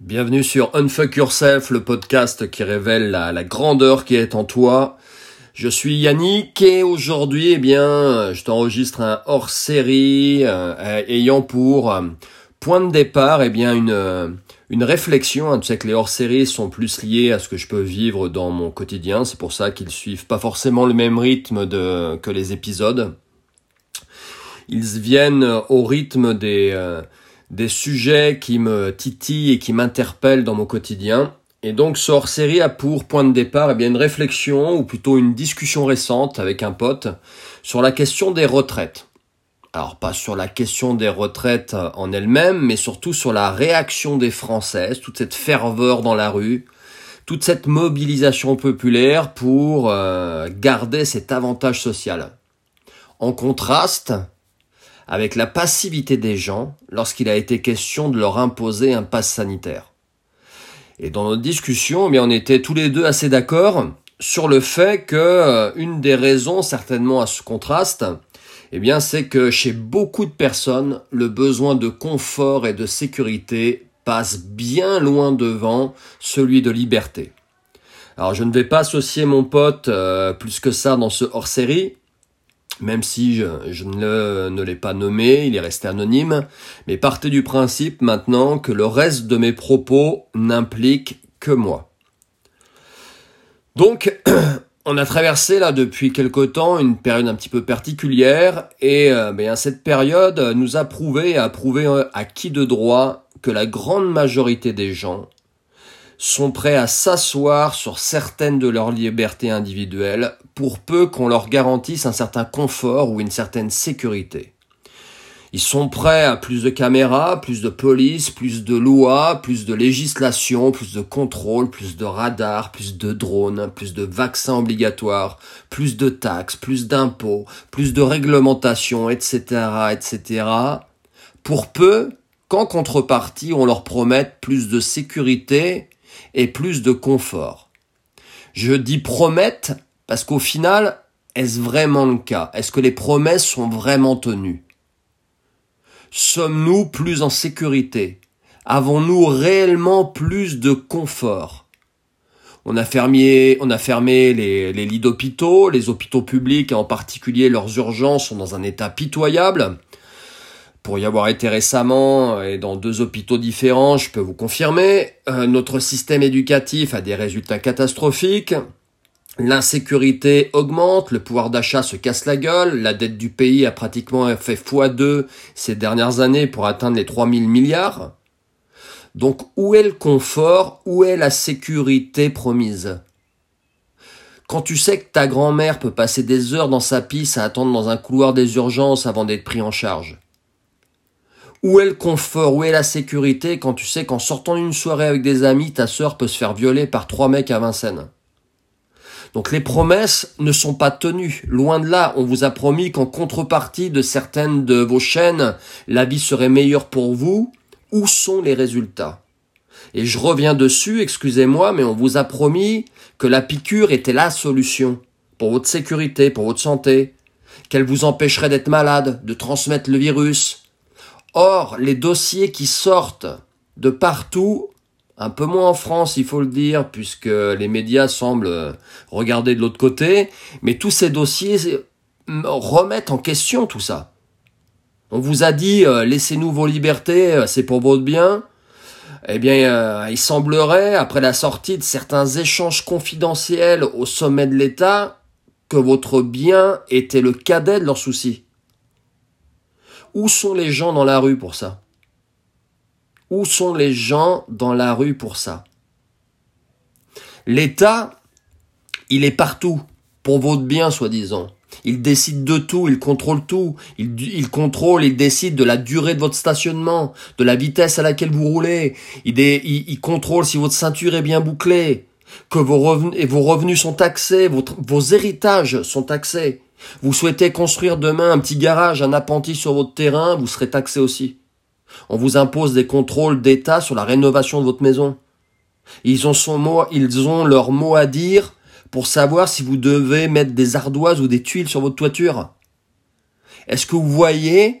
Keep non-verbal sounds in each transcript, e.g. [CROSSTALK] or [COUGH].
Bienvenue sur Unfuck Yourself, le podcast qui révèle la, grandeur qui est en toi. Je suis Yannick et aujourd'hui, eh bien, je t'enregistre un hors-série euh, ayant pour euh, point de départ, eh bien, une euh, une réflexion. Tu sais que les hors-séries sont plus liés à ce que je peux vivre dans mon quotidien. C'est pour ça qu'ils suivent pas forcément le même rythme de que les épisodes. Ils viennent au rythme des des sujets qui me titillent et qui m'interpellent dans mon quotidien. Et donc ce hors-série a pour point de départ eh bien, une réflexion, ou plutôt une discussion récente avec un pote, sur la question des retraites. Alors pas sur la question des retraites en elle-même, mais surtout sur la réaction des Françaises, toute cette ferveur dans la rue, toute cette mobilisation populaire pour euh, garder cet avantage social. En contraste, avec la passivité des gens lorsqu'il a été question de leur imposer un pass sanitaire. Et dans notre discussion, eh bien, on était tous les deux assez d'accord sur le fait que euh, une des raisons certainement à ce contraste, eh bien, c'est que chez beaucoup de personnes, le besoin de confort et de sécurité passe bien loin devant celui de liberté. Alors, je ne vais pas associer mon pote euh, plus que ça dans ce hors-série, même si je, ne, l'ai pas nommé, il est resté anonyme, mais partez du principe maintenant que le reste de mes propos n'implique que moi. Donc, [CLEARS THROAT] on a traversé là depuis quelque temps une période un petit peu particulière et euh, bien, cette période nous a prouvé et a prouvé euh, à qui de droit que la grande majorité des gens sont prêts à s'asseoir sur certaines de leurs libertés individuelles pour peu qu'on leur garantisse un certain confort ou une certaine sécurité. Ils sont prêts à plus de caméras, plus de police, plus de lois, plus de législation, plus de contrôle, plus de radars, plus de drones, plus de vaccins obligatoires, plus de taxes, plus d'impôts, plus de réglementations, etc., etc., pour peu qu'en contrepartie on leur promette plus de sécurité et plus de confort. Je dis promettent parce qu'au final, est-ce vraiment le cas? Est-ce que les promesses sont vraiment tenues? Sommes-nous plus en sécurité? Avons-nous réellement plus de confort? On a fermé, on a fermé les, les lits d'hôpitaux, les hôpitaux publics et en particulier leurs urgences sont dans un état pitoyable pour y avoir été récemment et dans deux hôpitaux différents, je peux vous confirmer, euh, notre système éducatif a des résultats catastrophiques. L'insécurité augmente, le pouvoir d'achat se casse la gueule, la dette du pays a pratiquement fait x2 ces dernières années pour atteindre les 3000 milliards. Donc où est le confort, où est la sécurité promise? Quand tu sais que ta grand-mère peut passer des heures dans sa pisse à attendre dans un couloir des urgences avant d'être pris en charge, où est le confort, où est la sécurité quand tu sais qu'en sortant d'une soirée avec des amis, ta sœur peut se faire violer par trois mecs à Vincennes? Donc les promesses ne sont pas tenues. Loin de là, on vous a promis qu'en contrepartie de certaines de vos chaînes, la vie serait meilleure pour vous. Où sont les résultats? Et je reviens dessus, excusez-moi, mais on vous a promis que la piqûre était la solution pour votre sécurité, pour votre santé, qu'elle vous empêcherait d'être malade, de transmettre le virus, Or, les dossiers qui sortent de partout, un peu moins en France, il faut le dire, puisque les médias semblent regarder de l'autre côté, mais tous ces dossiers remettent en question tout ça. On vous a dit, euh, laissez-nous vos libertés, euh, c'est pour votre bien. Eh bien, euh, il semblerait, après la sortie de certains échanges confidentiels au sommet de l'État, que votre bien était le cadet de leurs soucis. Où sont les gens dans la rue pour ça? Où sont les gens dans la rue pour ça? L'État, il est partout, pour votre bien, soi-disant. Il décide de tout, il contrôle tout. Il, contrôle, il décide de la durée de votre stationnement, de la vitesse à laquelle vous roulez. Il, contrôle si votre ceinture est bien bouclée, que vos revenus, vos revenus sont taxés, vos héritages sont taxés. Vous souhaitez construire demain un petit garage, un appentis sur votre terrain, vous serez taxé aussi. On vous impose des contrôles d'État sur la rénovation de votre maison. Ils ont, son mot, ils ont leur mot à dire pour savoir si vous devez mettre des ardoises ou des tuiles sur votre toiture. Est-ce que vous voyez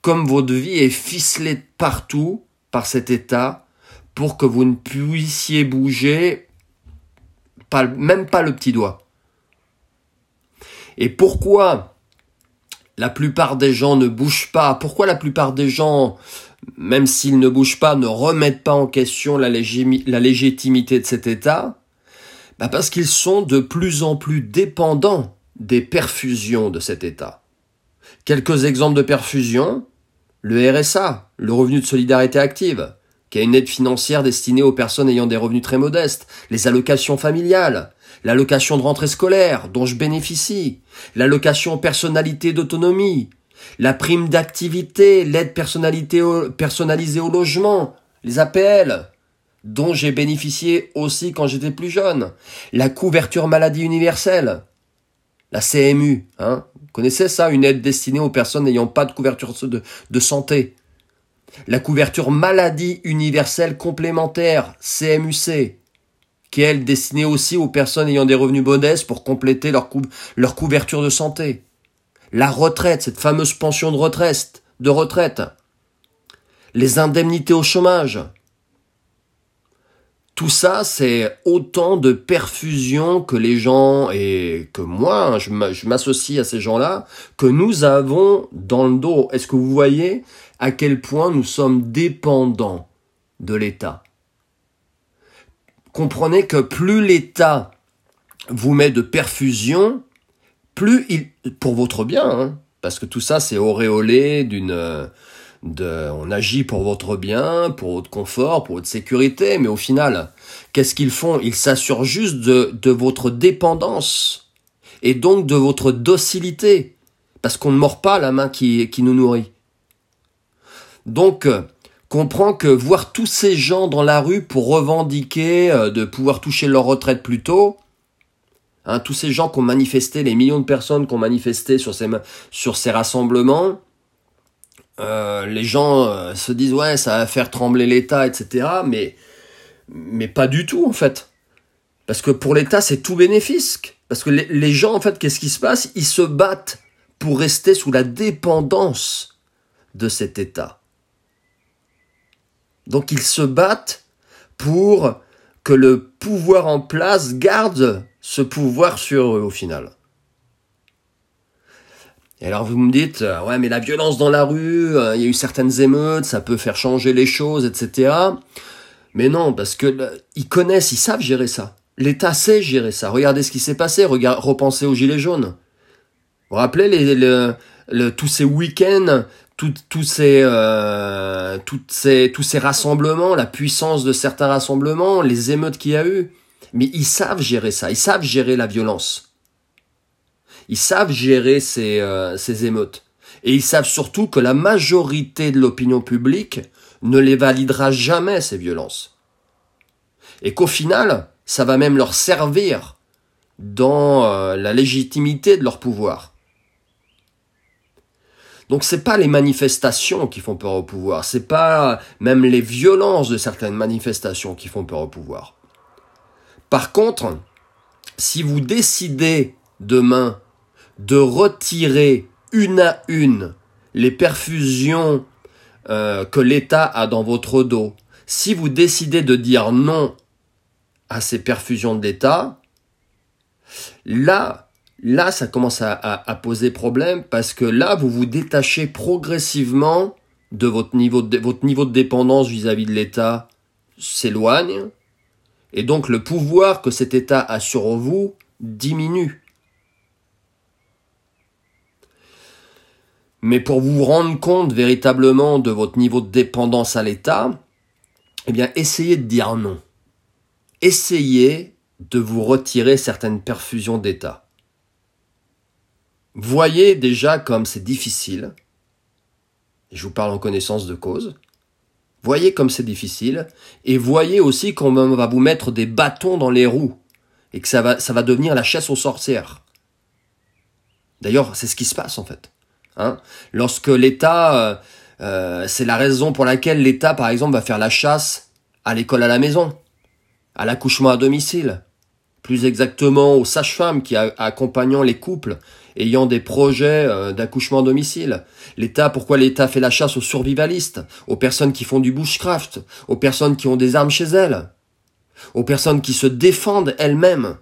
comme votre vie est ficelée partout par cet État pour que vous ne puissiez bouger même pas le petit doigt? Et pourquoi la plupart des gens ne bougent pas? Pourquoi la plupart des gens, même s'ils ne bougent pas, ne remettent pas en question la, légitimité de cet État? Bah Parce qu'ils sont de plus en plus dépendants des perfusions de cet État. Quelques exemples de perfusions, le RSA, le revenu de solidarité active, qui a une aide financière destinée aux personnes ayant des revenus très modestes, les allocations familiales, l'allocation de rentrée scolaire dont je bénéficie, l'allocation personnalité d'autonomie, la prime d'activité, l'aide personnalisée au logement, les APL, dont j'ai bénéficié aussi quand j'étais plus jeune, la couverture maladie universelle, la CMU, hein, vous connaissez ça, une aide destinée aux personnes n'ayant pas de couverture de santé, la couverture maladie universelle complémentaire, CMUC, qui est destinée aussi aux personnes ayant des revenus modestes pour compléter leur, leur couverture de santé. La retraite, cette fameuse pension de retraite, de retraite. Les indemnités au chômage. Tout ça, c'est autant de perfusions que les gens, et que moi, hein, je m'associe à ces gens-là, que nous avons dans le dos. Est-ce que vous voyez à quel point nous sommes dépendants de l'État? Comprenez que plus l'État vous met de perfusion, plus il, pour votre bien, hein, parce que tout ça c'est auréolé d'une, de, on agit pour votre bien, pour votre confort, pour votre sécurité, mais au final, qu'est-ce qu'ils font? Ils s'assurent juste de, votre dépendance et donc de votre docilité, parce qu'on ne mord pas la main qui, qui nous nourrit. Donc, euh, comprends que voir tous ces gens dans la rue pour revendiquer euh, de pouvoir toucher leur retraite plus tôt, hein, tous ces gens qui ont manifesté, les millions de personnes qui ont manifesté sur ces, rassemblements, euh, les gens se disent ouais ça va faire trembler l'État, etc. Mais, mais pas du tout en fait. Parce que pour l'État c'est tout bénéfice. Parce que les, les gens en fait qu'est-ce qui se passe? Ils se battent pour rester sous la dépendance de cet État. Donc ils se battent pour que le pouvoir en place garde ce pouvoir sur eux au final. Et alors vous me dites, euh, ouais mais la violence dans la rue, euh, il y a eu certaines émeutes, ça peut faire changer les choses, etc. Mais non, parce que ils connaissent, ils savent gérer ça. L'État sait gérer ça. Regardez ce qui s'est passé, repensez aux Gilets jaunes. Vous vous rappelez les, tous ces week-ends tous ces, euh, tous ces rassemblements, la puissance de certains rassemblements, les émeutes qu'il y a eu. Mais ils savent gérer ça, ils savent gérer la violence. Ils savent gérer ces, euh, émeutes. Et ils savent surtout que la majorité de l'opinion publique ne les validera jamais, ces violences. Et qu'au final, ça va même leur servir dans euh, la légitimité de leur pouvoir. Donc c'est pas les manifestations qui font peur au pouvoir, c'est pas même les violences de certaines manifestations qui font peur au pouvoir. Par contre, si vous décidez demain de retirer une à une les perfusions euh, que l'État a dans votre dos, si vous décidez de dire non à ces perfusions de l'État, là, là, ça commence à, poser problème parce que là, vous vous détachez progressivement de votre niveau de, dépendance vis-à-vis de l'État s'éloigne et donc le pouvoir que cet État a sur vous diminue. Mais pour vous rendre compte véritablement de votre niveau de dépendance à l'État, eh bien, essayez de dire non. Essayez de vous retirer certaines perfusions d'État. Voyez déjà comme c'est difficile. je vous parle en connaissance de cause. Voyez comme c'est difficile. Et voyez aussi qu'on va vous mettre des bâtons dans les roues. Et que ça va, ça va devenir la chasse aux sorcières. D'ailleurs, c'est ce qui se passe en fait. Hein Lorsque l'État, euh, euh, c'est la raison pour laquelle l'État, par exemple, va faire la chasse à l'école à la maison, à l'accouchement à domicile, plus exactement aux sages-femmes qui accompagnant les couples ayant des projets euh, d'accouchement à domicile. L'État, pourquoi l'État fait la chasse aux survivalistes, aux personnes qui font du bushcraft, aux personnes qui ont des armes chez elles, aux personnes qui se défendent elles-mêmes.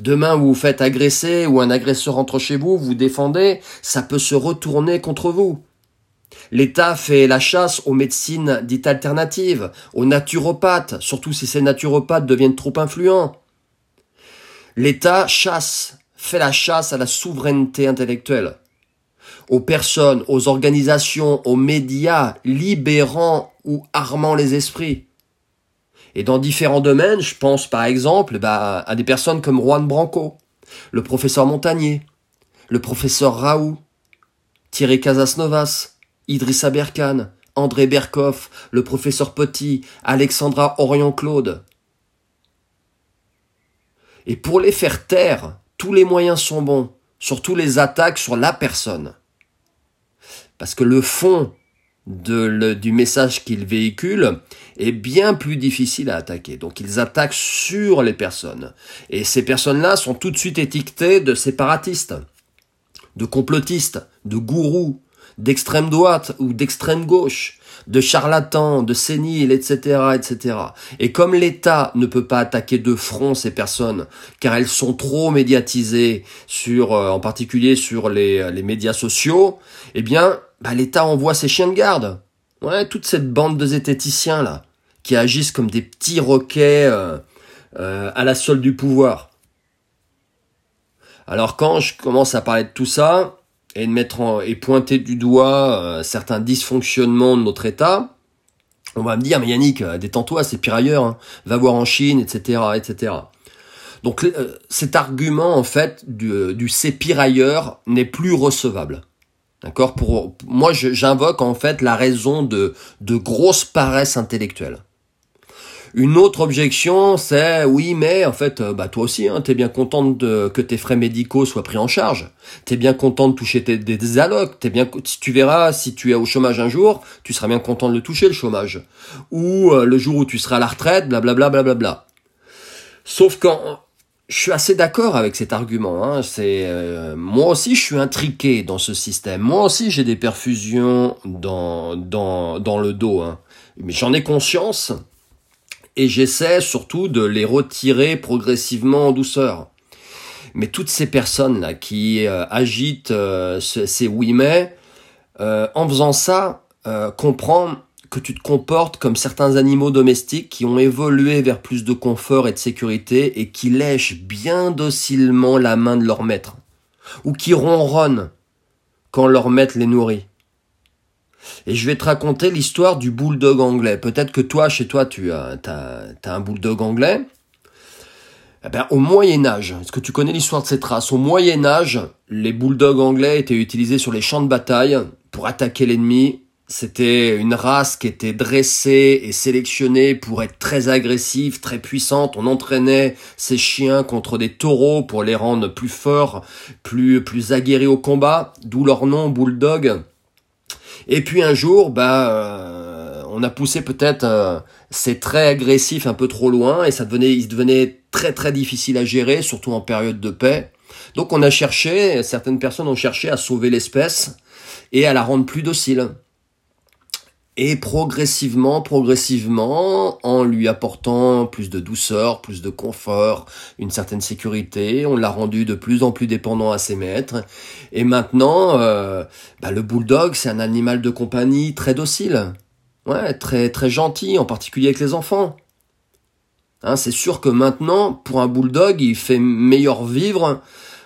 Demain, vous vous faites agresser ou un agresseur entre chez vous, vous défendez, ça peut se retourner contre vous. L'État fait la chasse aux médecines dites alternatives, aux naturopathes, surtout si ces naturopathes deviennent trop influents. L'État chasse, fait la chasse à la souveraineté intellectuelle, aux personnes, aux organisations, aux médias libérant ou armant les esprits. Et dans différents domaines, je pense par exemple bah, à des personnes comme Juan Branco, le professeur Montagnier, le professeur Raoult, Thierry Casasnovas, Idrissa Berkane, André Berkoff, le professeur Petit, Alexandra Orion-Claude. Et pour les faire taire, tous les moyens sont bons, surtout les attaques sur la personne. Parce que le fond du message qu'ils véhiculent est bien plus difficile à attaquer. Donc ils attaquent sur les personnes. Et ces personnes-là sont tout de suite étiquetées de séparatistes, de complotistes, de gourous, d'extrême droite ou d'extrême gauche, de charlatans, de séniles, etc., etc. Et comme l'État ne peut pas attaquer de front ces personnes, car elles sont trop médiatisées sur, euh, en particulier sur les, les médias sociaux, eh bien, bah, l'État envoie ses chiens de garde. Ouais, toute cette bande de zététiciens là, qui agissent comme des petits roquets euh, euh, à la solde du pouvoir. Alors quand je commence à parler de tout ça, et de mettre en, et pointer du doigt euh, certains dysfonctionnements de notre État, on va me dire mais Yannick, euh, détends-toi, c'est pire ailleurs, hein. va voir en Chine, etc., etc. Donc euh, cet argument en fait du, du c'est pire ailleurs n'est plus recevable. D'accord? Pour moi, j'invoque en fait la raison de de grosse paresse intellectuelle. Une autre objection, c'est oui, mais en fait, euh, bah toi aussi, hein, t'es bien contente de, que tes frais médicaux soient pris en charge. T'es bien content de toucher tes, des allocs. T'es bien, tu verras, si tu es au chômage un jour, tu seras bien content de le toucher le chômage. Ou euh, le jour où tu seras à la retraite, blablabla, blablabla. Bla, bla. Sauf quand je suis assez d'accord avec cet argument. Hein. C'est euh, moi aussi, je suis intriqué dans ce système. Moi aussi, j'ai des perfusions dans dans dans le dos. Hein. Mais j'en ai conscience et j'essaie surtout de les retirer progressivement en douceur. Mais toutes ces personnes là qui euh, agitent euh, ces oui mais, euh, en faisant ça, comprends que tu te comportes comme certains animaux domestiques qui ont évolué vers plus de confort et de sécurité et qui lèchent bien docilement la main de leur maître, ou qui ronronnent quand leur maître les nourrit. Et je vais te raconter l'histoire du bulldog anglais. Peut-être que toi, chez toi, tu as, as, un bulldog anglais. Eh ben, au Moyen Âge, est-ce que tu connais l'histoire de cette race? Au Moyen Âge, les bulldogs anglais étaient utilisés sur les champs de bataille pour attaquer l'ennemi. C'était une race qui était dressée et sélectionnée pour être très agressive, très puissante. On entraînait ces chiens contre des taureaux pour les rendre plus forts, plus plus aguerris au combat, d'où leur nom bulldog. Et puis un jour, bah, euh, on a poussé peut-être euh, ces traits agressifs un peu trop loin et ça devenait, il devenait très très difficile à gérer, surtout en période de paix. Donc on a cherché, certaines personnes ont cherché à sauver l'espèce et à la rendre plus docile. Et progressivement, progressivement, en lui apportant plus de douceur, plus de confort, une certaine sécurité, on l'a rendu de plus en plus dépendant à ses maîtres. Et maintenant, euh, bah, le bulldog, c'est un animal de compagnie très docile, ouais, très très gentil, en particulier avec les enfants. Hein, c'est sûr que maintenant, pour un bulldog, il fait meilleur vivre.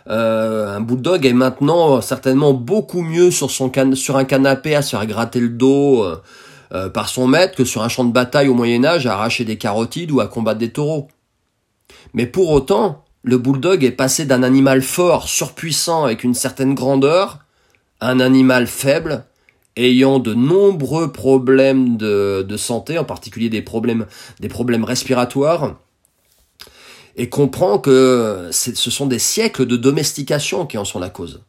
Euh, un bulldog est maintenant certainement beaucoup mieux sur son can sur un canapé à se faire gratter le dos euh, euh, par son maître que sur un champ de bataille au Moyen Âge à arracher des carotides ou à combattre des taureaux. Mais pour autant, le bulldog est passé d'un animal fort, surpuissant avec une certaine grandeur, un animal faible, ayant de nombreux problèmes de, de santé, en particulier des problèmes, des problèmes respiratoires, et comprend que ce sont des siècles de domestication qui en sont la cause.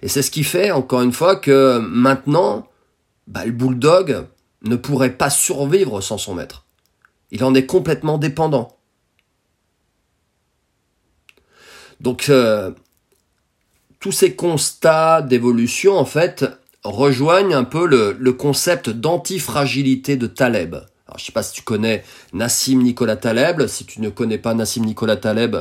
Et c'est ce qui fait, encore une fois, que maintenant, bah, le bulldog ne pourrait pas survivre sans son maître. Il en est complètement dépendant. Donc, euh, tous ces constats d'évolution, en fait, rejoignent un peu le, concept d'antifragilité de Taleb. Alors, je sais pas si tu connais Nassim Nicolas Taleb. Si tu ne connais pas Nassim Nicolas Taleb,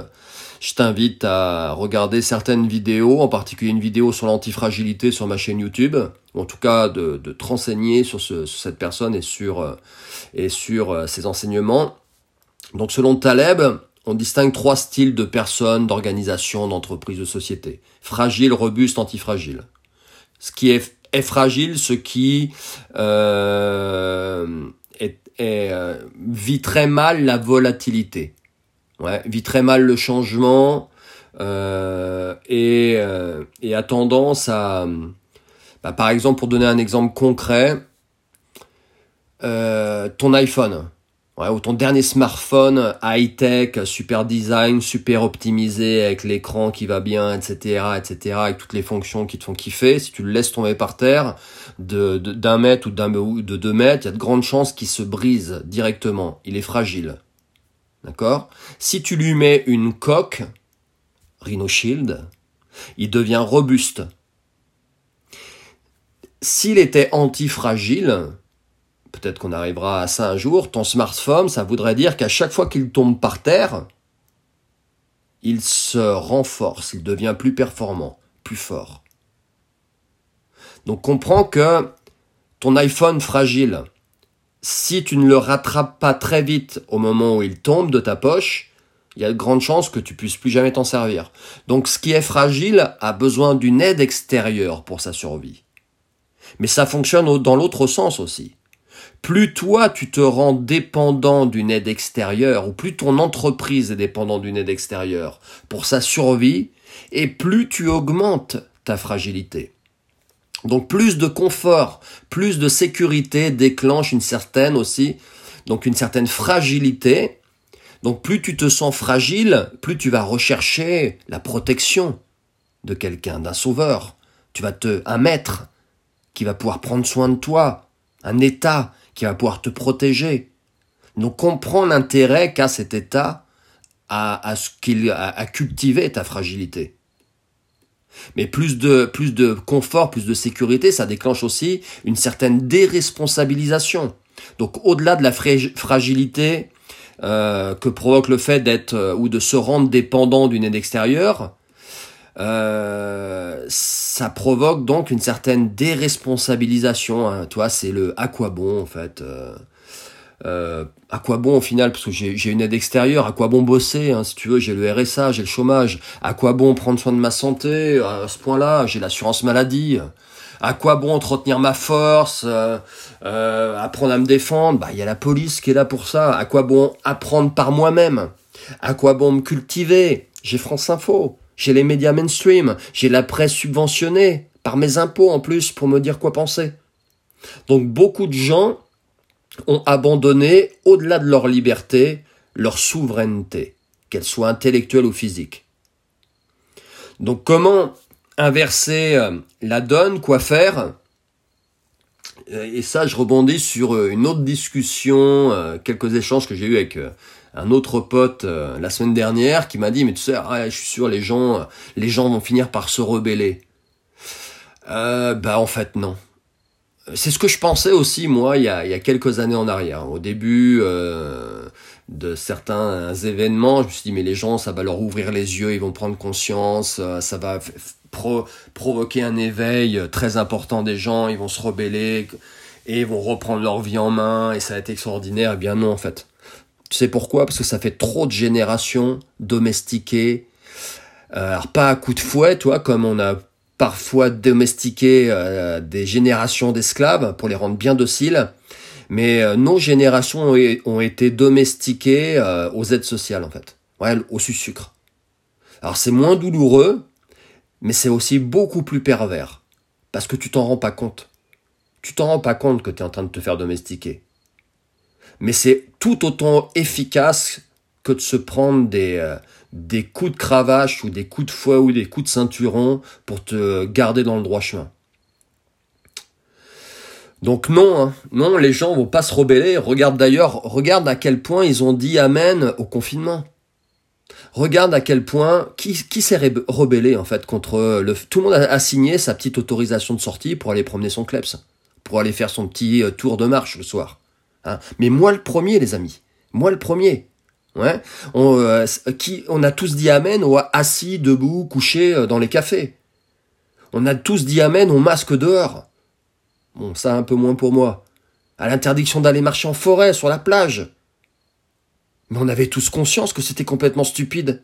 je t'invite à regarder certaines vidéos, en particulier une vidéo sur l'antifragilité sur ma chaîne YouTube, ou en tout cas de, de te renseigner sur, ce, sur, cette personne et sur, euh, euh, ses enseignements. Donc selon Taleb, on distingue trois styles de personnes, d'organisations, d'entreprises, de sociétés. Fragile, robuste, antifragile. Ce qui est, fragile, ce qui euh, est, euh, vit très mal la volatilité, ouais, vit très mal le changement euh, et, et, a tendance à, bah, par exemple, pour donner un exemple concret, ton iPhone Ou ton dernier smartphone high-tech, super design, super optimisé, avec l'écran qui va bien, etc., etc., avec toutes les fonctions qui te font kiffer, si tu le laisses tomber par terre d'un mètre ou de deux mètres, il y a de grandes chances qu'il se brise directement. Il est fragile. D'accord? Si tu lui mets une coque, Rhino Shield, il devient robuste. S'il était antifragile, peut-être qu'on arrivera à ça un jour, ton smartphone, ça voudrait dire qu'à chaque fois qu'il tombe par terre, il se renforce, il devient plus performant, plus fort. Donc comprends que ton iPhone fragile, si tu ne le rattrapes pas très vite au moment où il tombe de ta poche, il y a de grandes chances que tu puisses plus jamais t'en servir. Donc ce qui est fragile a besoin d'une aide extérieure pour sa survie. Mais ça fonctionne dans l'autre sens aussi plus toi tu te rends dépendant d'une aide extérieure, ou plus ton entreprise est dépendante d'une aide extérieure pour sa survie, et plus tu augmentes ta fragilité. Donc plus de confort, plus de sécurité déclenche une certaine aussi, donc une certaine fragilité. Donc plus tu te sens fragile, plus tu vas rechercher la protection de quelqu'un, d'un sauveur. Tu vas te, un maître qui va pouvoir prendre soin de toi, un état qui va pouvoir te protéger. Donc comprends l'intérêt qu'a cet état à, à à cultiver ta fragilité. Mais plus de plus de confort, plus de sécurité, ça déclenche aussi une certaine déresponsabilisation. Donc au-delà de la fragilité euh, que provoque le fait d'être euh, ou de se rendre dépendant d'une aide extérieure, euh, ça provoque donc une certaine déresponsabilisation. Hein. Tu vois, c'est le à quoi bon en fait. Euh, euh, à quoi bon au final parce que j'ai une aide extérieure à quoi bon bosser hein, si tu veux j'ai le RSA j'ai le chômage à quoi bon prendre soin de ma santé à ce point-là j'ai l'assurance maladie à quoi bon entretenir ma force euh, euh, apprendre à me défendre bah il y a la police qui est là pour ça à quoi bon apprendre par moi-même à quoi bon me cultiver j'ai France Info j'ai les médias mainstream, j'ai la presse subventionnée, par mes impôts en plus, pour me dire quoi penser. Donc beaucoup de gens ont abandonné, au-delà de leur liberté, leur souveraineté, qu'elle soit intellectuelle ou physique. Donc comment inverser euh, la donne, quoi faire? Et ça, je rebondis sur euh, une autre discussion, euh, quelques échanges que j'ai eus avec un autre pote euh, la semaine dernière qui m'a dit mais tu sais je suis sûr les gens euh, les gens vont finir par se rebeller. Euh, bah en fait non. C'est ce que je pensais aussi moi il y a, il y a quelques années en arrière. Au début euh, de certains événements, je me suis dit mais les gens ça va leur ouvrir les yeux, ils vont prendre conscience, ça va provoquer un éveil très important des gens, ils vont se rebeller et ils vont reprendre leur vie en main et ça va être extraordinaire. Eh bien non en fait. Tu sais pourquoi? Parce que ça fait trop de générations domestiquées. Euh, alors pas à coup de fouet, toi, comme on a parfois domestiqué euh, des générations d'esclaves pour les rendre bien dociles, mais euh, nos générations ont, été domestiquées aux aides sociales en fait, ouais, au sucre. Alors c'est moins douloureux, mais c'est aussi beaucoup plus pervers parce que tu t'en rends pas compte. Tu t'en rends pas compte que tu es en train de te faire domestiquer mais c'est tout autant efficace que de se prendre des, euh, des coups de cravache ou des coups de fouet ou des coups de ceinturon pour te garder dans le droit chemin. Donc non, hein, non, les gens vont pas se rebeller. Regarde d'ailleurs, regarde à quel point ils ont dit amen au confinement. regarde à quel point qui, qui s'est rebellé en fait contre le tout le monde a, signé sa petite autorisation de sortie pour aller promener son kleps, pour aller faire son petit euh, tour de marche le soir. Hein. Mais moi le premier les amis, moi le premier. Ouais, on, euh, qui, on a tous dit amen ou assis, debout, couché euh, dans les cafés. On a tous dit amen au masque dehors. Bon, ça un peu moins pour moi. À l'interdiction d'aller marcher en forêt, sur la plage. Mais on avait tous conscience que c'était complètement stupide.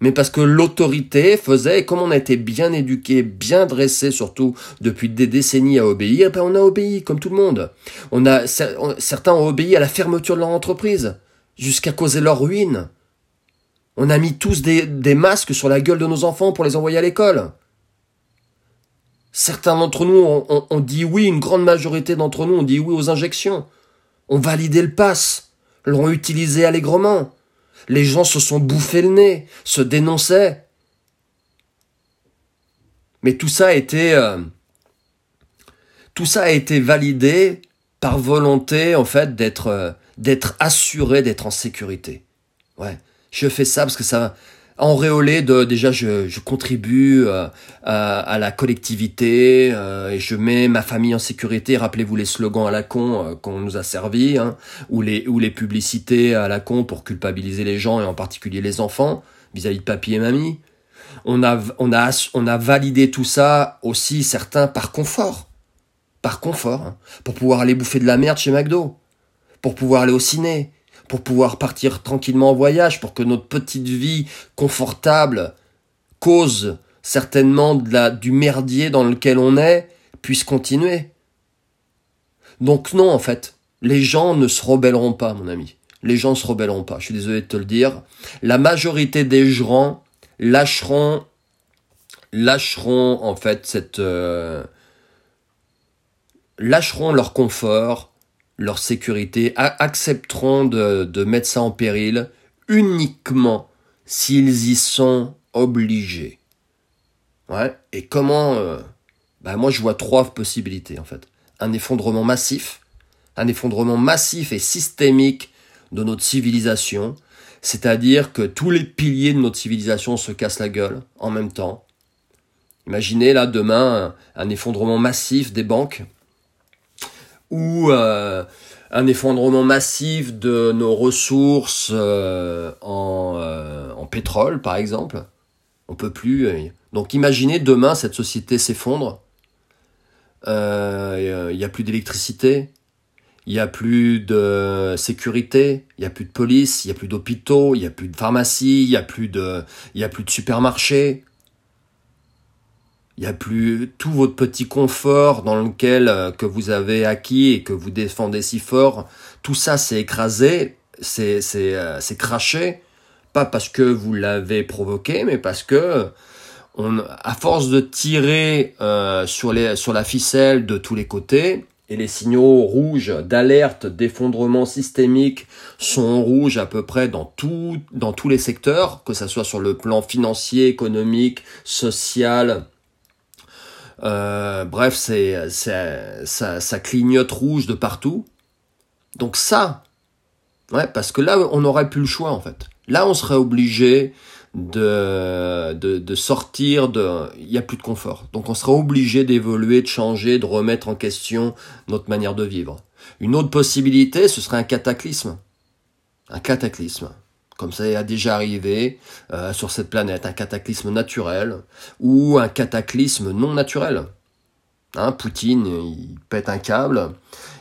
Mais parce que l'autorité faisait, comme on a été bien éduqué, bien dressé surtout depuis des décennies à obéir, ben on a obéi comme tout le monde. On a certains ont obéi à la fermeture de leur entreprise jusqu'à causer leur ruine. On a mis tous des, masques sur la gueule de nos enfants pour les envoyer à l'école. Certains d'entre nous ont, dit oui, une grande majorité d'entre nous ont dit oui aux injections. On validé le pass l'ont utilisé allègrement. Les gens se sont bouffés le nez, se dénonçaient. Mais tout ça a été, euh, tout ça a été validé par volonté, en fait, d'être, euh, d'être assuré d'être en sécurité. Ouais. Je fais ça parce que ça, enréolé de déjà je, je contribue euh, à, la collectivité euh, et je mets ma famille en sécurité. Rappelez-vous les slogans à la con euh, qu'on nous a servi, hein, ou les ou les publicités à la con pour culpabiliser les gens et en particulier les enfants vis-à-vis de papy et mamie. On a on a on a validé tout ça aussi certains par confort, par confort, hein, pour pouvoir aller bouffer de la merde chez McDo, pour pouvoir aller au ciné, pour pouvoir partir tranquillement en voyage, pour que notre petite vie confortable cause certainement du merdier dans lequel on est puisse continuer. Donc non, en fait, les gens ne se rebelleront pas, mon ami. Les gens ne se rebelleront pas, je suis désolé de te le dire. La majorité des gens lâcheront, lâcheront en fait cette... Euh, lâcheront leur confort, leur sécurité, accepteront de, de mettre ça en péril uniquement s'ils y sont obligés. Ouais. Et comment euh, bah moi je vois trois possibilités en fait. Un effondrement massif, un effondrement massif et systémique de notre civilisation, c'est-à-dire que tous les piliers de notre civilisation se cassent la gueule en même temps. Imaginez là demain un effondrement massif des banques, ou euh, un effondrement massif de nos ressources euh, en, euh, en, pétrole, par exemple. On peut plus. Donc imaginez demain cette société s'effondre. Il n'y a plus d'électricité, il n'y a plus de sécurité, il n'y a plus de police, il n'y a plus d'hôpitaux, il n'y a plus de pharmacie, il n'y a plus de, a plus de supermarchés. Il n'y a plus tout votre petit confort dans lequel euh, que vous avez acquis et que vous défendez si fort. Tout ça s'est écrasé, c'est c'est euh, craché, pas parce que vous l'avez provoqué, mais parce que on, à force de tirer euh, sur les sur la ficelle de tous les côtés, et les signaux rouges d'alerte d'effondrement systémique sont rouges à peu près dans tout dans tous les secteurs, que ce soit sur le plan financier, économique, social, euh, bref, c'est, ça, ça clignote rouge de partout. Donc ça, ouais, parce que là, on n'aurait plus le choix en fait. Là, on serait obligé de, de, de sortir de... Il n'y a plus de confort. Donc on serait obligé d'évoluer, de changer, de remettre en question notre manière de vivre. Une autre possibilité, ce serait un cataclysme. Un cataclysme comme ça a déjà arrivé euh, sur cette planète, un cataclysme naturel ou un cataclysme non naturel. Hein, Poutine, il pète un câble,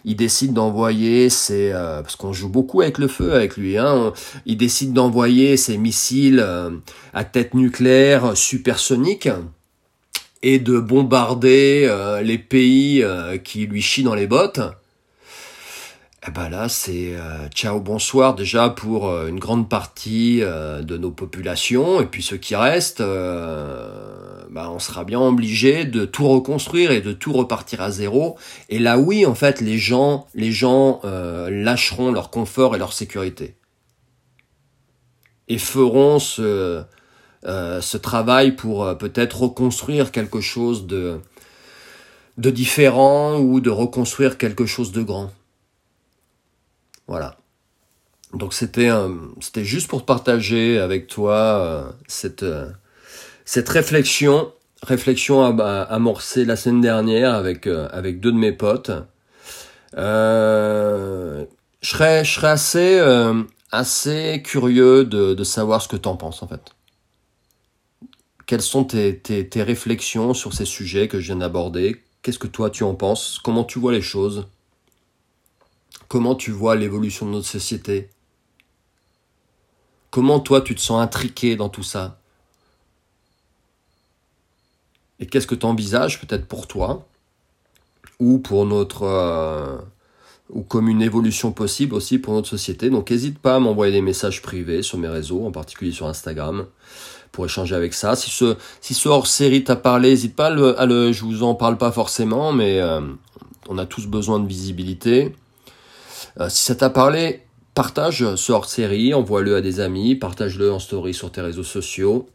il décide d'envoyer ses... Euh, parce qu'on joue beaucoup avec le feu avec lui, hein, il décide d'envoyer ses missiles euh, à tête nucléaire supersonique et de bombarder les pays qui lui chient dans les bottes eh ben là, c'est euh, ciao bonsoir déjà pour euh, une grande partie euh, de nos populations et puis ceux qui restent, bah, on sera bien obligé de tout reconstruire et de tout repartir à zéro. Et là, oui, en fait, les gens, les gens lâcheront leur confort et leur sécurité et feront ce travail pour peut-être reconstruire quelque chose de différent ou de reconstruire quelque chose de grand. Voilà. Donc c'était c'était juste pour partager avec toi cette cette réflexion réflexion amorcée la semaine dernière avec avec deux de mes potes. je serais je assez curieux de, savoir ce que tu en penses en fait. Quelles sont tes réflexions sur ces sujets que je viens d'aborder? Qu'est-ce que toi tu en penses? Comment tu vois les choses? Comment tu vois l'évolution de notre société? Comment toi tu te sens intriqué dans tout ça? Et qu'est-ce que tu envisages peut-être pour toi? Ou pour notre euh, ou comme une évolution possible aussi pour notre société? Donc n'hésite pas à m'envoyer des messages privés sur mes réseaux, en particulier sur Instagram, pour échanger avec ça. Si ce, si ce hors-série t'a parlé, n'hésite pas à le, je vous en parle pas forcément, mais euh, on a tous besoin de visibilité. Euh, si ça t'a parlé, partage ce hors-série, envoie-le à des amis, partage-le en story sur tes réseaux sociaux.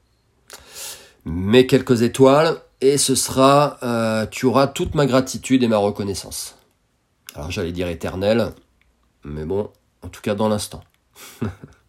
Mets quelques étoiles et ce sera, euh, tu auras toute ma gratitude et ma reconnaissance. Alors j'allais dire éternel, mais bon, en tout cas dans l'instant. [LAUGHS]